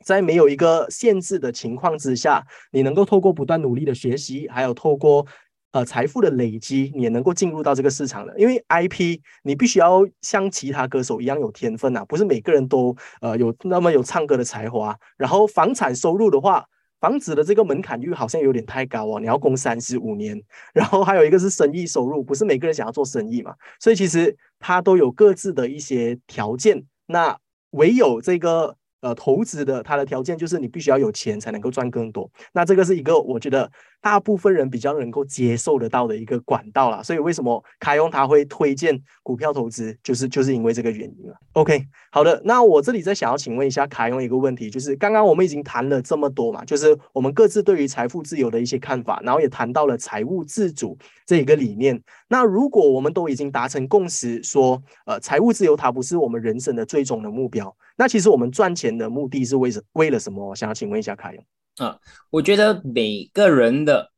在没有一个限制的情况之下，你能够透过不断努力的学习，还有透过呃财富的累积，你也能够进入到这个市场的。因为 IP 你必须要像其他歌手一样有天分啊，不是每个人都呃有那么有唱歌的才华。然后房产收入的话。房子的这个门槛率好像有点太高哦，你要供三十五年，然后还有一个是生意收入，不是每个人想要做生意嘛，所以其实它都有各自的一些条件，那唯有这个。呃，投资的它的条件就是你必须要有钱才能够赚更多。那这个是一个我觉得大部分人比较能够接受得到的一个管道啦。所以为什么凯用他会推荐股票投资，就是就是因为这个原因了。OK，好的，那我这里再想要请问一下凯用一个问题，就是刚刚我们已经谈了这么多嘛，就是我们各自对于财富自由的一些看法，然后也谈到了财务自主这一个理念。那如果我们都已经达成共识，说呃财务自由它不是我们人生的最终的目标。那其实我们赚钱的目的是为什为了什么？我想要请问一下凯勇啊，我觉得每个人的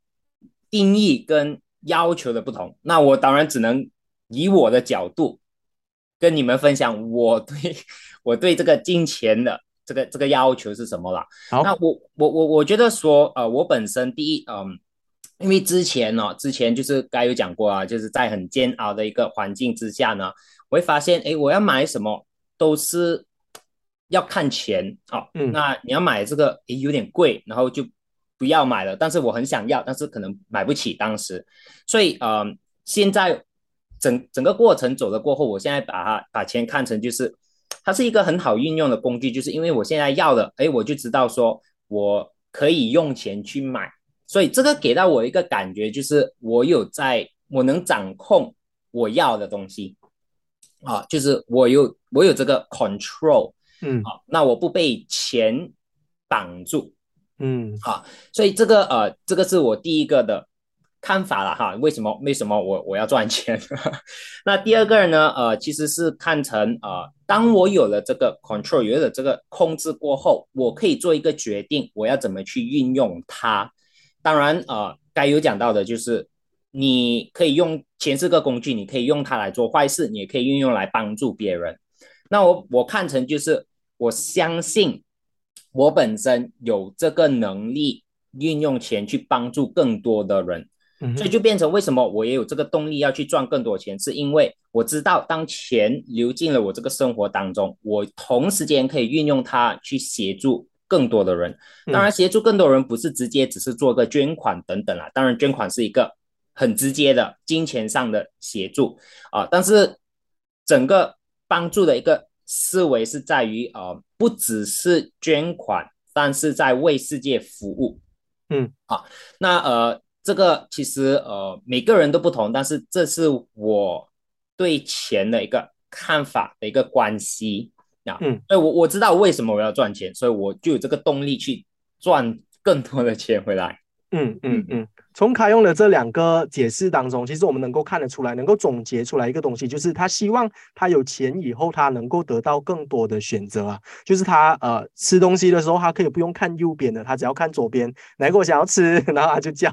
定义跟要求的不同，那我当然只能以我的角度跟你们分享我对 我对这个金钱的这个这个要求是什么了。那我我我我觉得说呃，我本身第一嗯，因为之前呢，之前就是该有讲过啊，就是在很煎熬的一个环境之下呢，我会发现哎，我要买什么都是。要看钱哦，那你要买这个诶有点贵，然后就不要买了。但是我很想要，但是可能买不起当时。所以呃，现在整整个过程走了过后，我现在把它把钱看成就是它是一个很好运用的工具，就是因为我现在要了，哎，我就知道说我可以用钱去买。所以这个给到我一个感觉，就是我有在，我能掌控我要的东西啊，就是我有我有这个 control。嗯，好，那我不被钱绑住，嗯，好，所以这个呃，这个是我第一个的看法了哈。为什么？为什么我我要赚钱？那第二个呢？呃，其实是看成呃，当我有了这个 control，有了这个控制过后，我可以做一个决定，我要怎么去运用它。当然，呃，该有讲到的就是，你可以用钱是个工具，你可以用它来做坏事，你也可以运用来帮助别人。那我我看成就是。我相信我本身有这个能力运用钱去帮助更多的人，所以就变成为什么我也有这个动力要去赚更多钱，是因为我知道当钱流进了我这个生活当中，我同时间可以运用它去协助更多的人。当然，协助更多人不是直接只是做个捐款等等啦，当然捐款是一个很直接的金钱上的协助啊，但是整个帮助的一个。思维是在于呃，不只是捐款，但是在为世界服务。嗯，好，那呃，这个其实呃，每个人都不同，但是这是我对钱的一个看法的一个关系啊。嗯，所以我我知道为什么我要赚钱，所以我就有这个动力去赚更多的钱回来。嗯嗯嗯。从卡用的这两个解释当中，其实我们能够看得出来，能够总结出来一个东西，就是他希望他有钱以后，他能够得到更多的选择啊。就是他呃吃东西的时候，他可以不用看右边的，他只要看左边，哪个我想要吃，然后他就叫。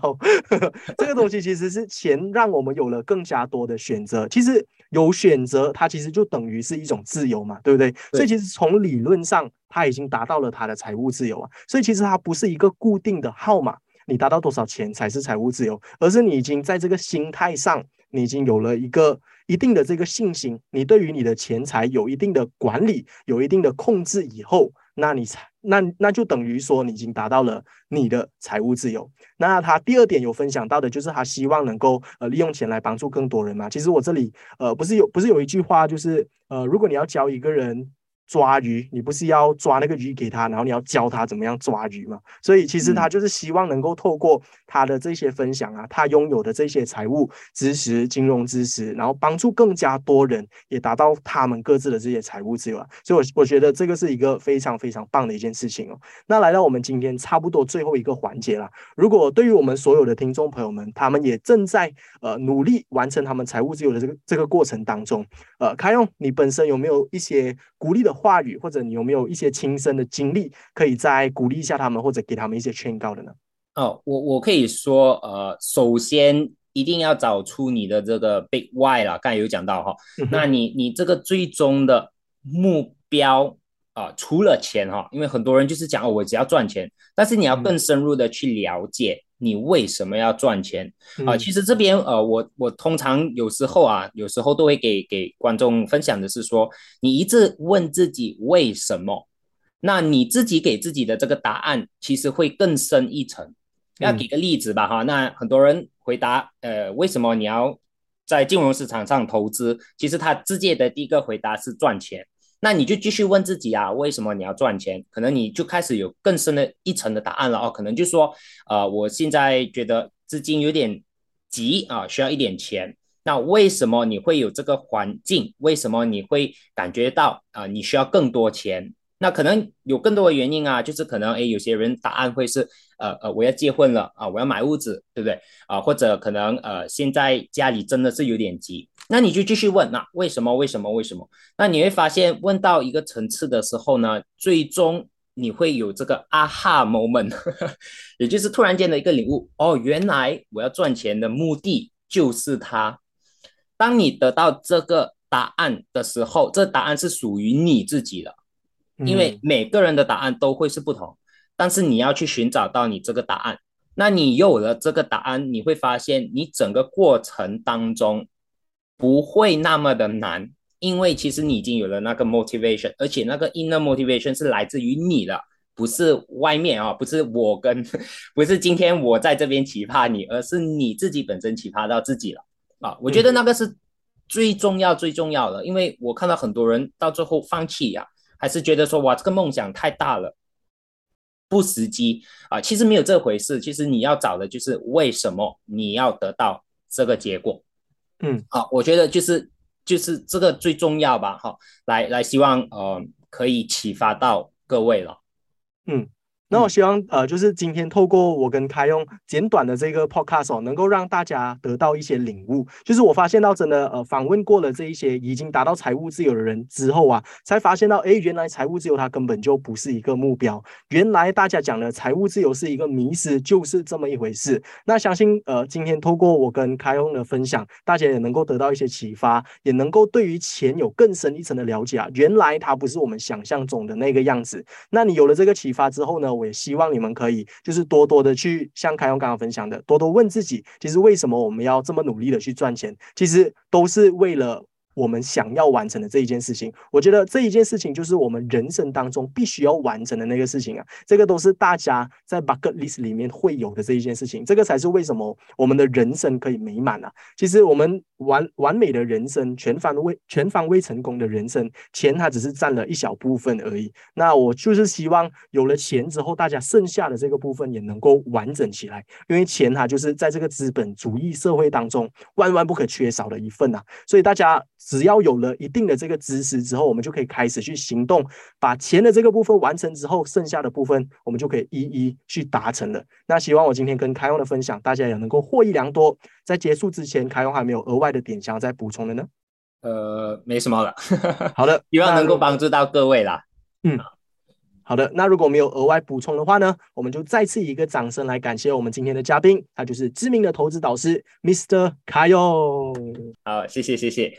这个东西其实是钱让我们有了更加多的选择。其实有选择，它其实就等于是一种自由嘛，对不对？所以其实从理论上，他已经达到了他的财务自由啊。所以其实它不是一个固定的号码。你达到多少钱才是财务自由？而是你已经在这个心态上，你已经有了一个一定的这个信心，你对于你的钱财有一定的管理，有一定的控制以后，那你才那那就等于说你已经达到了你的财务自由。那他第二点有分享到的就是他希望能够呃利用钱来帮助更多人嘛。其实我这里呃不是有不是有一句话就是呃如果你要教一个人。抓鱼，你不是要抓那个鱼给他，然后你要教他怎么样抓鱼嘛？所以其实他就是希望能够透过他的这些分享啊，他拥有的这些财务知识、金融知识，然后帮助更加多人也达到他们各自的这些财务自由啊。所以，我我觉得这个是一个非常非常棒的一件事情哦。那来到我们今天差不多最后一个环节了，如果对于我们所有的听众朋友们，他们也正在呃努力完成他们财务自由的这个这个过程当中，呃，开用你本身有没有一些鼓励的？话语，或者你有没有一些亲身的经历，可以再鼓励一下他们，或者给他们一些劝告的呢？哦，我我可以说，呃，首先一定要找出你的这个 big why 啦，刚才有讲到哈，那你你这个最终的目标啊，除了钱哈，因为很多人就是讲哦，我只要赚钱，但是你要更深入的去了解。你为什么要赚钱啊？其实这边呃，我我通常有时候啊，有时候都会给给观众分享的是说，你一直问自己为什么，那你自己给自己的这个答案其实会更深一层。要给个例子吧哈，那很多人回答呃，为什么你要在金融市场上投资？其实他直接的第一个回答是赚钱。那你就继续问自己啊，为什么你要赚钱？可能你就开始有更深的一层的答案了哦。可能就说，呃，我现在觉得资金有点急啊，需要一点钱。那为什么你会有这个环境？为什么你会感觉到啊，你需要更多钱？那可能有更多的原因啊，就是可能诶，有些人答案会是，呃呃，我要结婚了啊，我要买屋子，对不对啊？或者可能呃，现在家里真的是有点急，那你就继续问，那为什么？为什么？为什么？那你会发现，问到一个层次的时候呢，最终你会有这个啊哈 moment，也就是突然间的一个领悟，哦，原来我要赚钱的目的就是它。当你得到这个答案的时候，这答案是属于你自己的。因为每个人的答案都会是不同，但是你要去寻找到你这个答案。那你有了这个答案，你会发现你整个过程当中不会那么的难，因为其实你已经有了那个 motivation，而且那个 inner motivation 是来自于你的，不是外面啊，不是我跟，不是今天我在这边启发你，而是你自己本身启发到自己了啊。我觉得那个是最重要最重要的，因为我看到很多人到最后放弃呀。还是觉得说哇，这个梦想太大了，不实际啊！其实没有这回事，其实你要找的就是为什么你要得到这个结果。嗯，好，我觉得就是就是这个最重要吧。好，来来，希望呃可以启发到各位了。嗯。那我希望，呃，就是今天透过我跟开用简短的这个 podcast 哦，能够让大家得到一些领悟。就是我发现到，真的，呃，访问过了这一些已经达到财务自由的人之后啊，才发现到，哎，原来财务自由它根本就不是一个目标。原来大家讲的财务自由是一个迷失，就是这么一回事。那相信，呃，今天透过我跟开用的分享，大家也能够得到一些启发，也能够对于钱有更深一层的了解啊。原来它不是我们想象中的那个样子。那你有了这个启发之后呢？我也希望你们可以就是多多的去像凯勇刚刚分享的，多多问自己，其实为什么我们要这么努力的去赚钱？其实都是为了。我们想要完成的这一件事情，我觉得这一件事情就是我们人生当中必须要完成的那个事情啊。这个都是大家在 bucket list 里面会有的这一件事情，这个才是为什么我们的人生可以美满啊。其实我们完完美的人生，全方位全方位成功的人生，钱它只是占了一小部分而已。那我就是希望有了钱之后，大家剩下的这个部分也能够完整起来，因为钱它就是在这个资本主义社会当中万万不可缺少的一份呐。所以大家。只要有了一定的这个知识之后，我们就可以开始去行动，把钱的这个部分完成之后，剩下的部分我们就可以一一去达成了。那希望我今天跟开用的分享，大家也能够获益良多。在结束之前，开用还没有额外的点想要再补充的呢？呃，没什么了。好的，希望能够帮助到各位啦。嗯。好的，那如果没有额外补充的话呢，我们就再次以一个掌声来感谢我们今天的嘉宾，他就是知名的投资导师 Mr. 卡 a 好，谢谢谢谢。